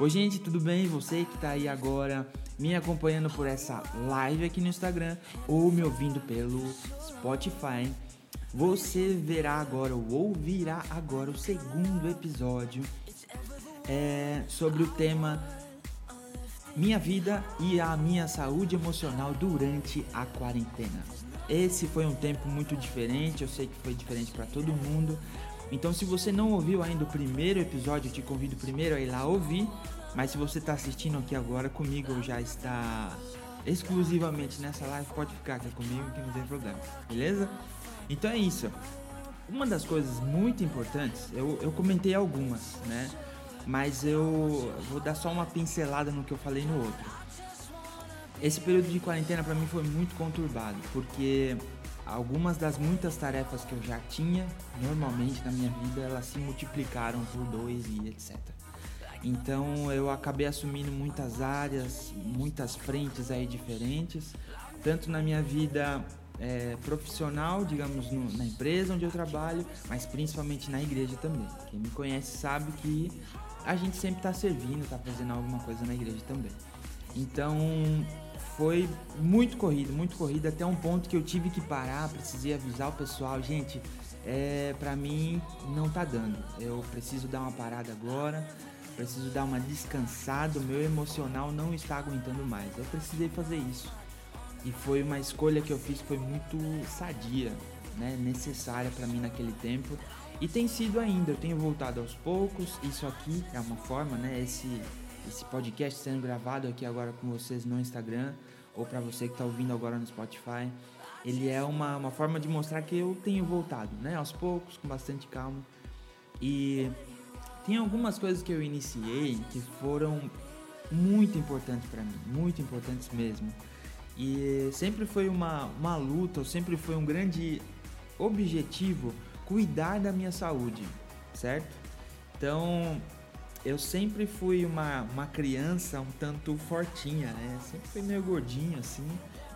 Oi, gente, tudo bem? Você que está aí agora me acompanhando por essa live aqui no Instagram ou me ouvindo pelo Spotify, você verá agora ou ouvirá agora o segundo episódio é, sobre o tema Minha vida e a minha saúde emocional durante a quarentena. Esse foi um tempo muito diferente, eu sei que foi diferente para todo mundo, então, se você não ouviu ainda o primeiro episódio, eu te convido primeiro a ir lá ouvir. Mas se você está assistindo aqui agora comigo ou já está exclusivamente nessa live, pode ficar aqui comigo que não tem problema, beleza? Então é isso. Uma das coisas muito importantes, eu, eu comentei algumas, né? Mas eu vou dar só uma pincelada no que eu falei no outro. Esse período de quarentena para mim foi muito conturbado, porque algumas das muitas tarefas que eu já tinha normalmente na minha vida elas se multiplicaram por dois e etc. Então eu acabei assumindo muitas áreas, muitas frentes aí diferentes, tanto na minha vida é, profissional, digamos, no, na empresa onde eu trabalho, mas principalmente na igreja também. Quem me conhece sabe que a gente sempre está servindo, está fazendo alguma coisa na igreja também. Então foi muito corrido, muito corrido, até um ponto que eu tive que parar, precisei avisar o pessoal, gente, é, para mim não tá dando. Eu preciso dar uma parada agora, preciso dar uma descansada, o meu emocional não está aguentando mais. Eu precisei fazer isso. E foi uma escolha que eu fiz foi muito sadia, né, necessária para mim naquele tempo. E tem sido ainda, eu tenho voltado aos poucos. Isso aqui é uma forma, né, esse esse podcast sendo gravado aqui agora com vocês no Instagram ou para você que está ouvindo agora no Spotify, ele é uma, uma forma de mostrar que eu tenho voltado, né? Aos poucos, com bastante calma. E tem algumas coisas que eu iniciei que foram muito importantes para mim, muito importantes mesmo. E sempre foi uma, uma luta, sempre foi um grande objetivo cuidar da minha saúde, certo? Então, eu sempre fui uma, uma criança um tanto fortinha, né? Sempre fui meio gordinho assim.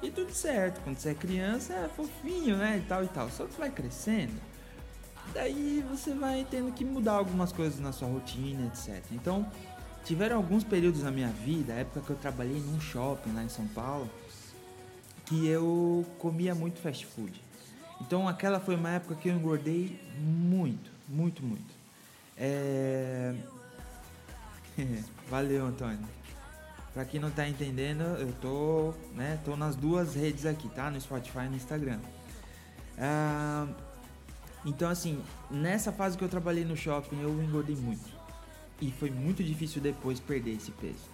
E tudo certo, quando você é criança é fofinho, né? E tal e tal. Só que vai crescendo, daí você vai tendo que mudar algumas coisas na sua rotina, etc. Então, tiveram alguns períodos na minha vida, a época que eu trabalhei num shopping lá em São Paulo, que eu comia muito fast food. Então, aquela foi uma época que eu engordei muito, muito, muito. É Valeu, Antônio. Pra quem não tá entendendo, eu tô, né, tô nas duas redes aqui, tá? No Spotify e no Instagram. Ah, então, assim, nessa fase que eu trabalhei no shopping, eu engordei muito. E foi muito difícil depois perder esse peso.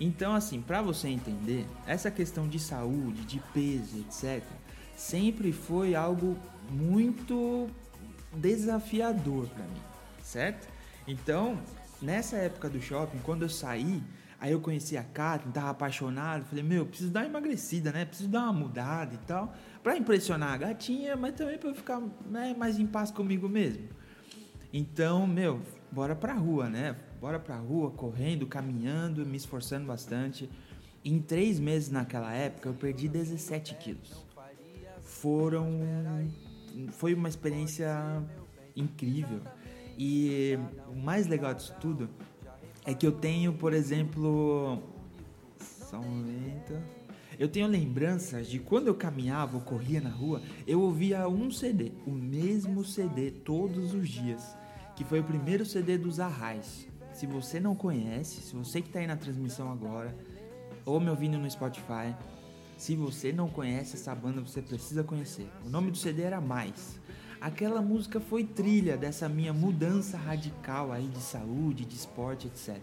Então, assim, para você entender, essa questão de saúde, de peso, etc., sempre foi algo muito desafiador para mim, certo? Então, Nessa época do shopping, quando eu saí, aí eu conheci a Kathleen, tava apaixonado, falei, meu, preciso dar uma emagrecida, né? Preciso dar uma mudada e tal, para impressionar a gatinha, mas também para ficar né, mais em paz comigo mesmo. Então, meu, bora pra rua, né? Bora pra rua, correndo, caminhando, me esforçando bastante. Em três meses naquela época, eu perdi 17 quilos. Foram. Foi uma experiência incrível. E o mais legal disso tudo é que eu tenho, por exemplo. Só um momento. Eu tenho lembranças de quando eu caminhava ou corria na rua, eu ouvia um CD, o mesmo CD todos os dias, que foi o primeiro CD dos Arrais. Se você não conhece, se você que está aí na transmissão agora, ou me ouvindo no Spotify, se você não conhece essa banda, você precisa conhecer. O nome do CD era Mais. Aquela música foi trilha dessa minha mudança radical aí de saúde, de esporte, etc.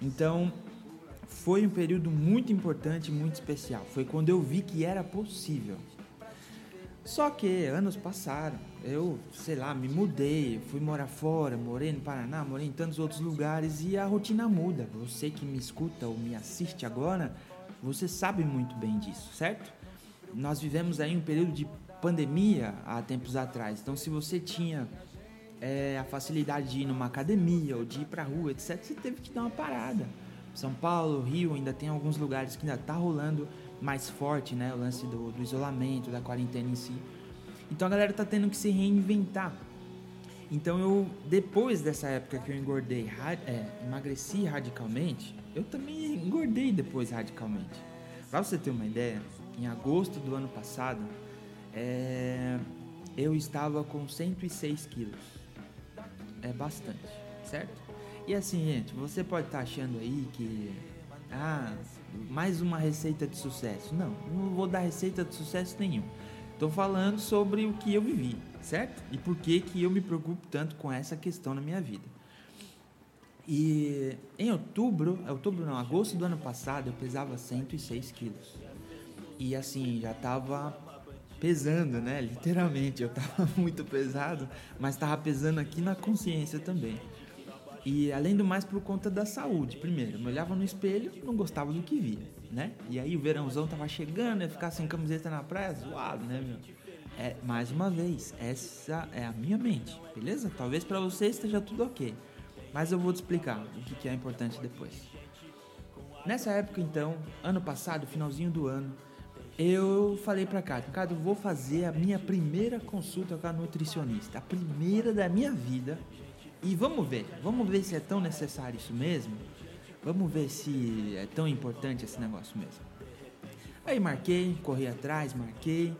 Então, foi um período muito importante, muito especial. Foi quando eu vi que era possível. Só que anos passaram, eu, sei lá, me mudei, fui morar fora, morei no Paraná, morei em tantos outros lugares e a rotina muda. Você que me escuta ou me assiste agora, você sabe muito bem disso, certo? Nós vivemos aí um período de pandemia há tempos atrás. Então, se você tinha é, a facilidade de ir numa academia ou de ir pra rua, etc., você teve que dar uma parada. São Paulo, Rio, ainda tem alguns lugares que ainda tá rolando mais forte, né? O lance do, do isolamento, da quarentena em si. Então a galera tá tendo que se reinventar. Então eu, depois dessa época que eu engordei, é, emagreci radicalmente, eu também engordei depois radicalmente. Pra você ter uma ideia, em agosto do ano passado, é, eu estava com 106 quilos. É bastante, certo? E assim, gente, você pode estar tá achando aí que. Ah, mais uma receita de sucesso. Não, não vou dar receita de sucesso nenhum. Estou falando sobre o que eu vivi, certo? E por que, que eu me preocupo tanto com essa questão na minha vida. E em outubro, outubro não, agosto do ano passado, eu pesava 106 quilos. E assim, já estava pesando, né? Literalmente, eu estava muito pesado, mas estava pesando aqui na consciência também. E além do mais por conta da saúde. Primeiro, eu me olhava no espelho, não gostava do que via, né? E aí o verãozão tava chegando, ia ficar sem camiseta na praia, zoado, né, meu? É, mais uma vez, essa é a minha mente, beleza? Talvez para você esteja tudo ok, mas eu vou te explicar o que é importante depois. Nessa época, então, ano passado, finalzinho do ano, eu falei para Cátia, Cátia, eu vou fazer a minha primeira consulta com a nutricionista, a primeira da minha vida, e vamos ver, vamos ver se é tão necessário isso mesmo. Vamos ver se é tão importante esse negócio mesmo. Aí marquei, corri atrás, marquei.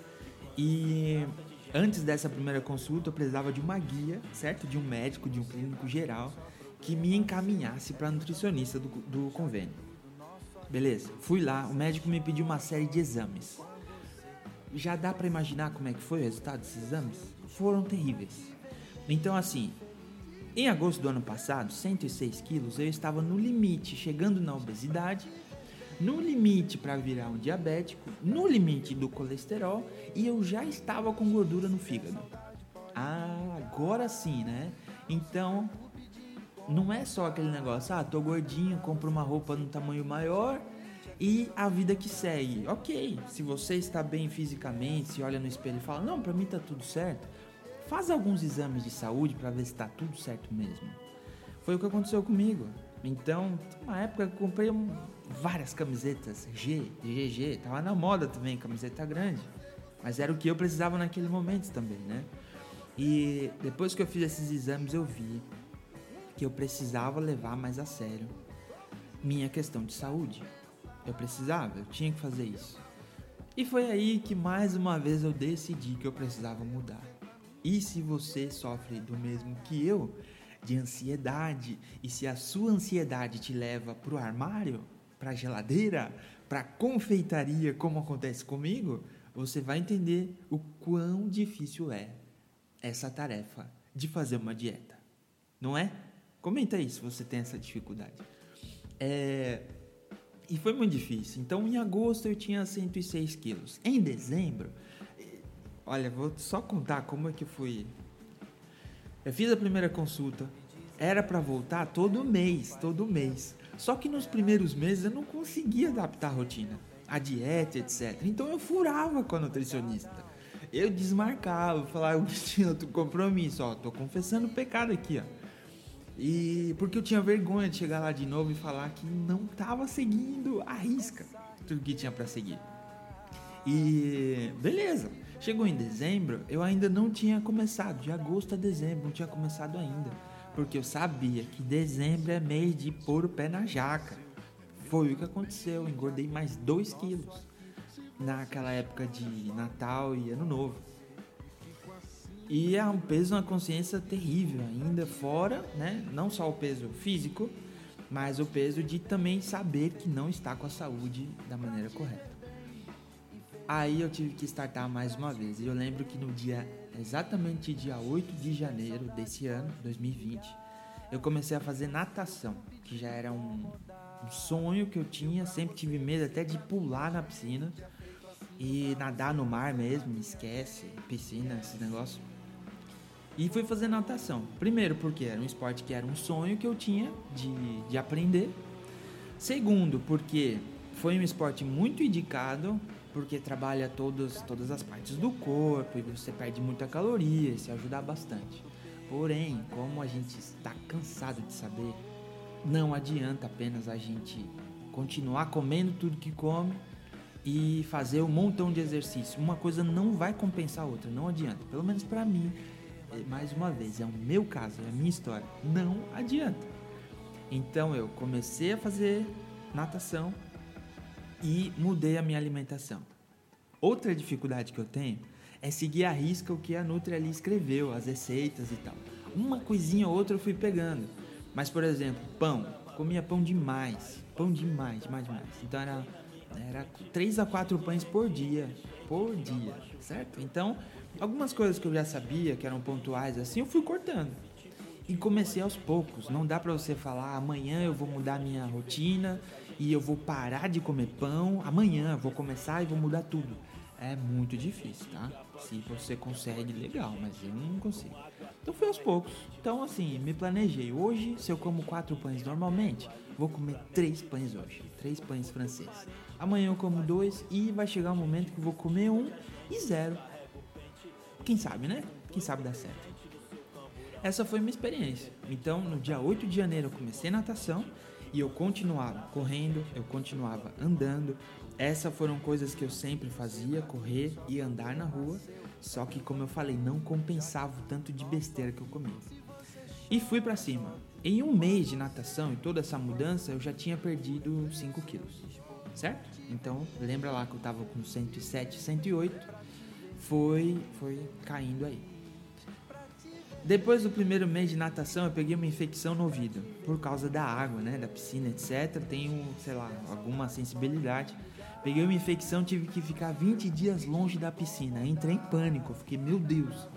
E antes dessa primeira consulta eu precisava de uma guia, certo? De um médico, de um clínico geral, que me encaminhasse para nutricionista do, do convênio. Beleza, fui lá, o médico me pediu uma série de exames. Já dá para imaginar como é que foi o resultado desses exames? Foram terríveis. Então assim, em agosto do ano passado, 106 quilos, eu estava no limite, chegando na obesidade, no limite para virar um diabético, no limite do colesterol e eu já estava com gordura no fígado. Ah, agora sim, né? Então, não é só aquele negócio, ah, tô gordinho, compro uma roupa no tamanho maior e a vida que segue. Ok, se você está bem fisicamente, se olha no espelho e fala, não, para mim tá tudo certo, faz alguns exames de saúde para ver se está tudo certo mesmo. Foi o que aconteceu comigo. Então, uma época eu comprei várias camisetas G, GG, tava na moda também, camiseta grande. Mas era o que eu precisava naquele momento também, né? E depois que eu fiz esses exames, eu vi que eu precisava levar mais a sério minha questão de saúde. Eu precisava, eu tinha que fazer isso. E foi aí que mais uma vez eu decidi que eu precisava mudar. E se você sofre do mesmo que eu, de ansiedade, e se a sua ansiedade te leva para o armário, para a geladeira, para a confeitaria, como acontece comigo, você vai entender o quão difícil é essa tarefa de fazer uma dieta. Não é? Comenta aí se você tem essa dificuldade. É... E foi muito difícil. Então, em agosto eu tinha 106 quilos. Em dezembro, Olha, vou só contar como é que fui. Eu fiz a primeira consulta, era para voltar todo mês, todo mês. Só que nos primeiros meses eu não conseguia adaptar a rotina, a dieta, etc. Então eu furava com a nutricionista. Eu desmarcava, falava, eu tinha outro compromisso, ó, tô confessando o pecado aqui, ó. E porque eu tinha vergonha de chegar lá de novo e falar que não tava seguindo a risca tudo que tinha para seguir. E beleza. Chegou em dezembro, eu ainda não tinha começado, de agosto a dezembro, não tinha começado ainda, porque eu sabia que dezembro é mês de pôr o pé na jaca. Foi o que aconteceu, eu engordei mais 2 quilos naquela época de Natal e Ano Novo. E é um peso na consciência terrível ainda, fora, né? Não só o peso físico, mas o peso de também saber que não está com a saúde da maneira correta. Aí eu tive que startar mais uma vez. E eu lembro que no dia, exatamente dia 8 de janeiro desse ano, 2020, eu comecei a fazer natação, que já era um, um sonho que eu tinha, sempre tive medo até de pular na piscina e nadar no mar mesmo, esquece, piscina, esse negócio. E fui fazer natação. Primeiro, porque era um esporte que era um sonho que eu tinha de, de aprender. Segundo, porque foi um esporte muito indicado porque trabalha todas, todas as partes do corpo e você perde muita caloria, isso ajuda bastante. Porém, como a gente está cansado de saber, não adianta apenas a gente continuar comendo tudo que come e fazer um montão de exercício. Uma coisa não vai compensar a outra, não adianta. Pelo menos para mim, mais uma vez, é o meu caso, é a minha história. Não adianta. Então eu comecei a fazer natação e mudei a minha alimentação. Outra dificuldade que eu tenho é seguir a risca o que a Nutri ali escreveu, as receitas e tal. Uma coisinha ou outra eu fui pegando. Mas, por exemplo, pão. Comia pão demais. Pão demais, demais, demais. Então era, era 3 a 4 pães por dia. Por dia, certo? Então, algumas coisas que eu já sabia que eram pontuais assim, eu fui cortando. E comecei aos poucos. Não dá para você falar amanhã eu vou mudar minha rotina e eu vou parar de comer pão. Amanhã vou começar e vou mudar tudo. É muito difícil, tá? Se você consegue, legal, mas eu não consigo. Então foi aos poucos. Então assim, me planejei. Hoje, se eu como quatro pães normalmente, vou comer três pães hoje. Três pães franceses. Amanhã eu como dois e vai chegar um momento que eu vou comer um e zero. Quem sabe, né? Quem sabe dá certo. Essa foi minha experiência. Então, no dia 8 de janeiro eu comecei natação e eu continuava correndo, eu continuava andando. Essas foram coisas que eu sempre fazia, correr e andar na rua. Só que, como eu falei, não compensava o tanto de besteira que eu comia. E fui para cima. Em um mês de natação e toda essa mudança, eu já tinha perdido 5 quilos, certo? Então, lembra lá que eu tava com 107, 108, foi, foi caindo aí. Depois do primeiro mês de natação, eu peguei uma infecção no ouvido, por causa da água, né, da piscina, etc. Tenho, sei lá, alguma sensibilidade. Peguei uma infecção, tive que ficar 20 dias longe da piscina. Entrei em pânico, fiquei, meu Deus,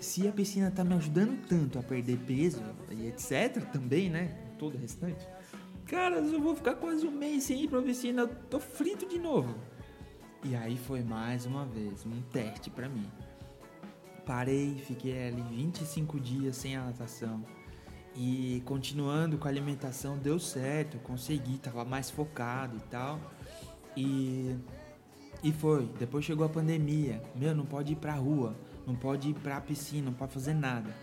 se a piscina tá me ajudando tanto a perder peso e etc, também, né, todo o restante. Cara, eu vou ficar quase um mês sem ir pra piscina, eu tô frito de novo. E aí foi mais uma vez um teste para mim. Parei, fiquei ali 25 dias sem a natação. E continuando com a alimentação deu certo, consegui, tava mais focado e tal. E e foi, depois chegou a pandemia. Meu, não pode ir pra rua, não pode ir pra piscina, não pode fazer nada.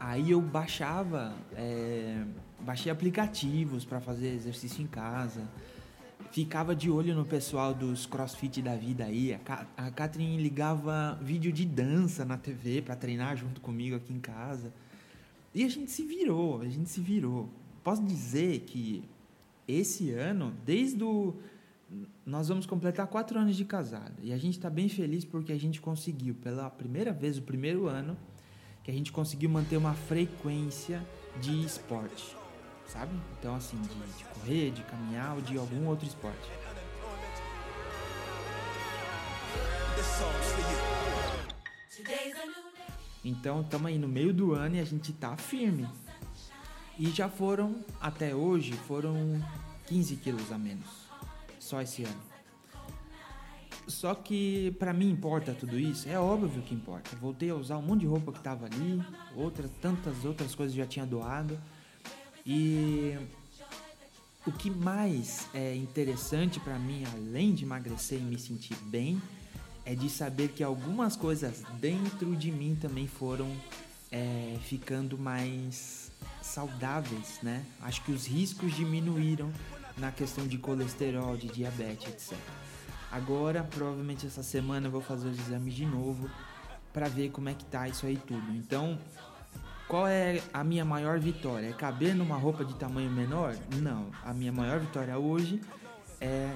Aí eu baixava, é, baixei aplicativos para fazer exercício em casa ficava de olho no pessoal dos crossfit da vida aí. A, Catherine ligava vídeo de dança na TV para treinar junto comigo aqui em casa. E a gente se virou, a gente se virou. Posso dizer que esse ano, desde o. Nós vamos completar quatro anos de casado. E a gente está bem feliz porque a gente conseguiu, pela primeira vez, o primeiro ano, que a gente conseguiu manter uma frequência de esporte sabe? Então, assim, de, de correr, de caminhar ou de algum outro esporte. Então, estamos aí no meio do ano e a gente tá firme. E já foram, até hoje, foram 15 quilos a menos. Só esse ano. Só que para mim importa tudo isso? É óbvio que importa. Voltei a usar um monte de roupa que tava ali, outras tantas outras coisas já tinha doado. E o que mais é interessante para mim, além de emagrecer e me sentir bem, é de saber que algumas coisas dentro de mim também foram é, ficando mais saudáveis, né? Acho que os riscos diminuíram na questão de colesterol, de diabetes, etc. Agora, provavelmente essa semana eu vou fazer os exames de novo para ver como é que tá isso aí tudo. Então, qual é a minha maior vitória? É caber numa roupa de tamanho menor? Não. A minha maior vitória hoje é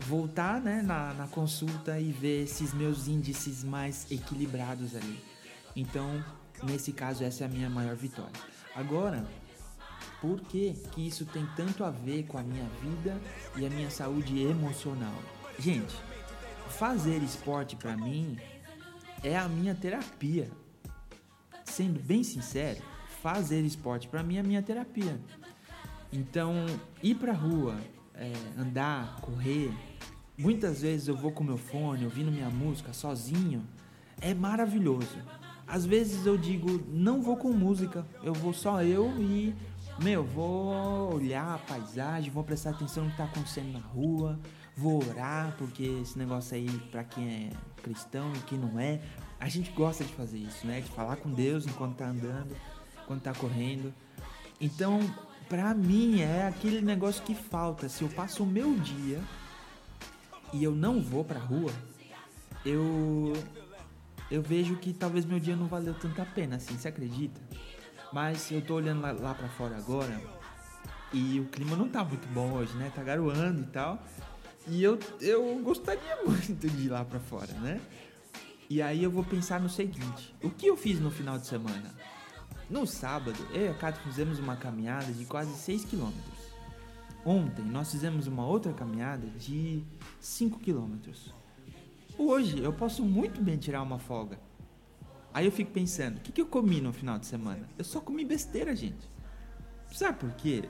voltar né, na, na consulta e ver esses meus índices mais equilibrados ali. Então, nesse caso, essa é a minha maior vitória. Agora, por que, que isso tem tanto a ver com a minha vida e a minha saúde emocional? Gente, fazer esporte para mim é a minha terapia sendo bem sincero, fazer esporte para mim é minha terapia. Então, ir pra rua, é, andar, correr, muitas vezes eu vou com meu fone, ouvindo minha música sozinho, é maravilhoso. Às vezes eu digo, não vou com música, eu vou só eu e, meu, vou olhar a paisagem, vou prestar atenção no que tá acontecendo na rua, vou orar, porque esse negócio aí, para quem é cristão e quem não é, a gente gosta de fazer isso, né? De falar com Deus enquanto tá andando, enquanto tá correndo. Então, pra mim é aquele negócio que falta. Se eu passo o meu dia e eu não vou pra rua, eu eu vejo que talvez meu dia não valeu tanta pena assim, você acredita? Mas eu tô olhando lá, lá para fora agora e o clima não tá muito bom hoje, né? Tá garoando e tal. E eu, eu gostaria muito de ir lá para fora, né? E aí eu vou pensar no seguinte: o que eu fiz no final de semana? No sábado, eu e a Kata fizemos uma caminhada de quase 6 quilômetros. Ontem nós fizemos uma outra caminhada de 5 quilômetros. Hoje eu posso muito bem tirar uma folga. Aí eu fico pensando, o que, que eu comi no final de semana? Eu só comi besteira, gente. Sabe por quê?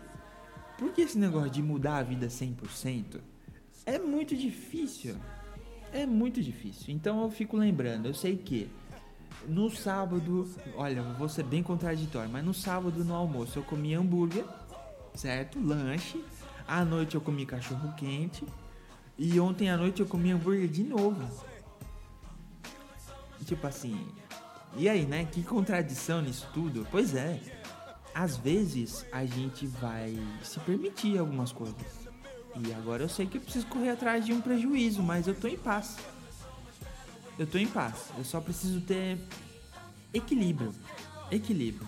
Porque esse negócio de mudar a vida 100% é muito difícil. É muito difícil. Então eu fico lembrando, eu sei que no sábado, olha, vou ser bem contraditório, mas no sábado no almoço eu comi hambúrguer, certo? Lanche. À noite eu comi cachorro quente. E ontem à noite eu comi hambúrguer de novo. Tipo assim. E aí, né? Que contradição nisso tudo? Pois é. Às vezes a gente vai se permitir algumas coisas. E agora eu sei que eu preciso correr atrás de um prejuízo, mas eu tô em paz. Eu tô em paz. Eu só preciso ter equilíbrio. Equilíbrio.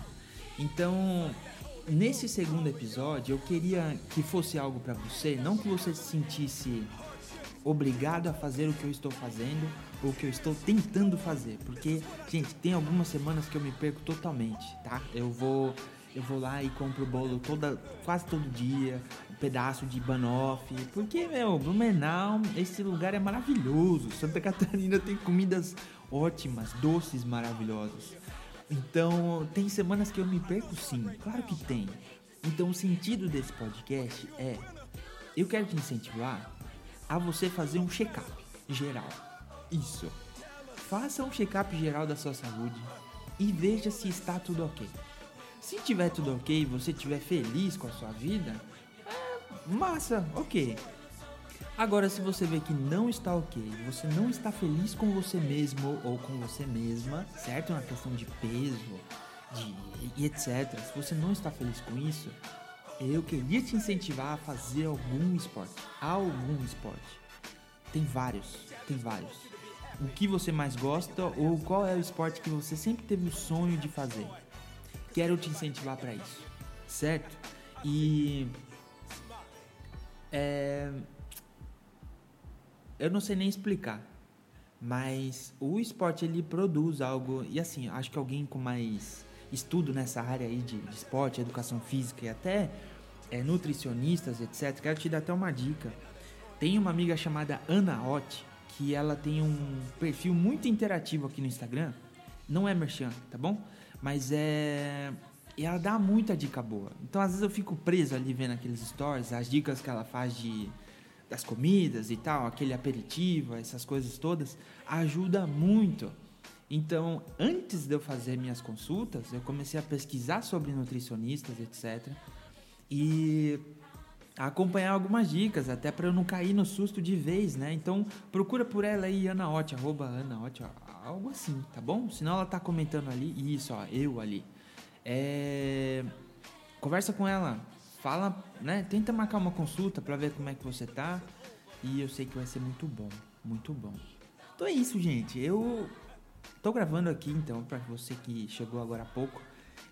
Então, nesse segundo episódio, eu queria que fosse algo para você, não que você se sentisse obrigado a fazer o que eu estou fazendo ou o que eu estou tentando fazer, porque gente, tem algumas semanas que eu me perco totalmente, tá? Eu vou eu vou lá e compro bolo toda, quase todo dia, pedaço de banoff, porque, meu, Blumenau, esse lugar é maravilhoso. Santa Catarina tem comidas ótimas, doces maravilhosos. Então, tem semanas que eu me perco sim, claro que tem. Então, o sentido desse podcast é: eu quero te incentivar a você fazer um check-up geral. Isso. Faça um check-up geral da sua saúde e veja se está tudo ok. Se tiver tudo ok, você estiver feliz com a sua vida, massa, ok. Agora, se você vê que não está ok, você não está feliz com você mesmo ou com você mesma, certo? Na questão de peso, de e etc. Se você não está feliz com isso, eu queria te incentivar a fazer algum esporte. Algum esporte. Tem vários, tem vários. O que você mais gosta ou qual é o esporte que você sempre teve o sonho de fazer? quero te incentivar para isso, certo? E é, eu não sei nem explicar, mas o esporte ele produz algo e assim acho que alguém com mais estudo nessa área aí de, de esporte, educação física e até é, nutricionistas, etc. Quero te dar até uma dica. Tem uma amiga chamada Ana Ott que ela tem um perfil muito interativo aqui no Instagram. Não é merchan, tá bom? Mas é. E ela dá muita dica boa. Então, às vezes, eu fico preso ali vendo aqueles stories, as dicas que ela faz de das comidas e tal, aquele aperitivo, essas coisas todas, ajuda muito. Então, antes de eu fazer minhas consultas, eu comecei a pesquisar sobre nutricionistas, etc. E acompanhar algumas dicas, até para eu não cair no susto de vez, né? Então, procura por ela aí, Ana arroba Ana algo assim, tá bom? Senão ela tá comentando ali, isso, ó, eu ali. É... Conversa com ela, fala, né? Tenta marcar uma consulta para ver como é que você tá. E eu sei que vai ser muito bom, muito bom. Então é isso, gente. Eu tô gravando aqui então para você que chegou agora há pouco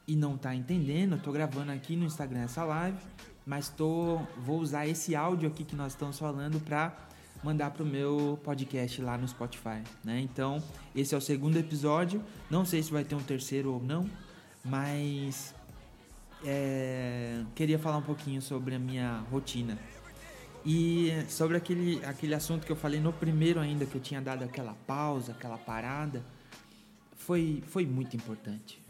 e não tá entendendo, eu tô gravando aqui no Instagram essa live, mas tô vou usar esse áudio aqui que nós estamos falando para mandar pro meu podcast lá no Spotify, né? Então, esse é o segundo episódio. Não sei se vai ter um terceiro ou não, mas é, queria falar um pouquinho sobre a minha rotina. E sobre aquele, aquele assunto que eu falei no primeiro ainda, que eu tinha dado aquela pausa, aquela parada, foi, foi muito importante.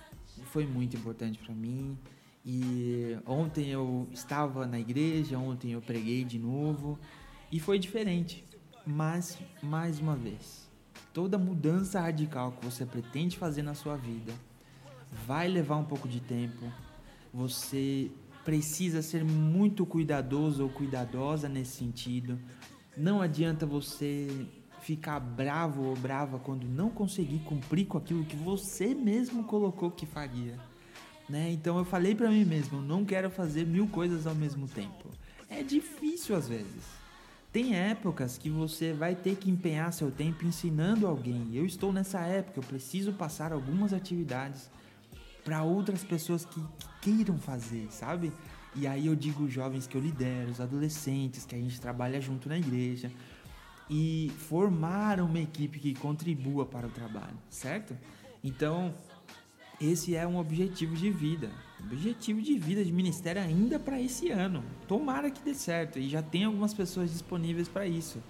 Foi muito importante para mim. E ontem eu estava na igreja, ontem eu preguei de novo. E foi diferente. Mas, mais uma vez, toda mudança radical que você pretende fazer na sua vida vai levar um pouco de tempo. Você precisa ser muito cuidadoso ou cuidadosa nesse sentido. Não adianta você ficar bravo ou brava quando não conseguir cumprir com aquilo que você mesmo colocou que faria. Né? Então eu falei para mim mesmo, não quero fazer mil coisas ao mesmo tempo. É difícil às vezes Tem épocas que você vai ter que empenhar seu tempo ensinando alguém. Eu estou nessa época, eu preciso passar algumas atividades para outras pessoas que, que, queiram fazer, sabe? E aí eu digo os jovens que eu lidero, os adolescentes, que a gente trabalha junto na igreja e formar uma equipe que contribua para o trabalho, certo? Então, esse é um objetivo de vida. Objetivo de vida de ministério ainda para esse ano. Tomara que dê certo. E já tem algumas pessoas disponíveis para isso.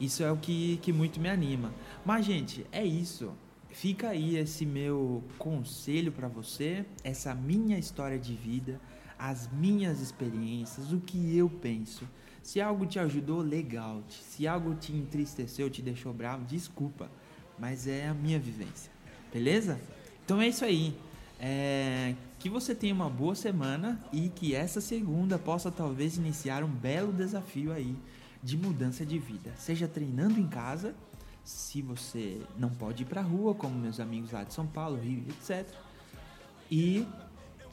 Isso é o que, que muito me anima. Mas, gente, é isso. Fica aí esse meu conselho para você, essa minha história de vida, as minhas experiências, o que eu penso. Se algo te ajudou, legal. Se algo te entristeceu, te deixou bravo, desculpa. Mas é a minha vivência. Beleza? Então é isso aí. É, que você tenha uma boa semana e que essa segunda possa talvez iniciar um belo desafio aí de mudança de vida. Seja treinando em casa, se você não pode ir para rua, como meus amigos lá de São Paulo, Rio, etc. E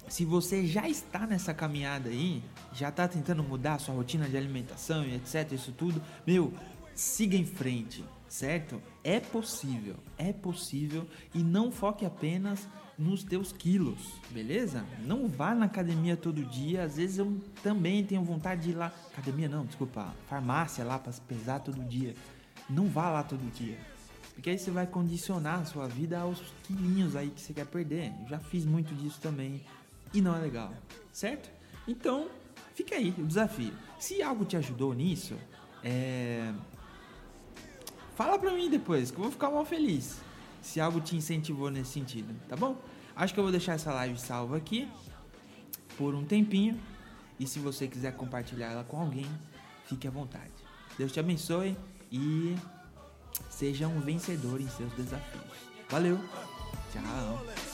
se você já está nessa caminhada aí, já está tentando mudar a sua rotina de alimentação e etc, isso tudo, meu, siga em frente, certo? É possível, é possível e não foque apenas nos teus quilos, beleza? Não vá na academia todo dia, às vezes eu também tenho vontade de ir lá, academia não, desculpa, farmácia lá para pesar todo dia. Não vá lá todo dia. Porque aí você vai condicionar a sua vida aos quilinhos aí que você quer perder. Eu já fiz muito disso também e não é legal, certo? Então, fica aí o desafio. Se algo te ajudou nisso, é... fala pra mim depois, que eu vou ficar mal feliz. Se algo te incentivou nesse sentido, tá bom? Acho que eu vou deixar essa live salva aqui por um tempinho. E se você quiser compartilhar ela com alguém, fique à vontade. Deus te abençoe e seja um vencedor em seus desafios. Valeu! Tchau!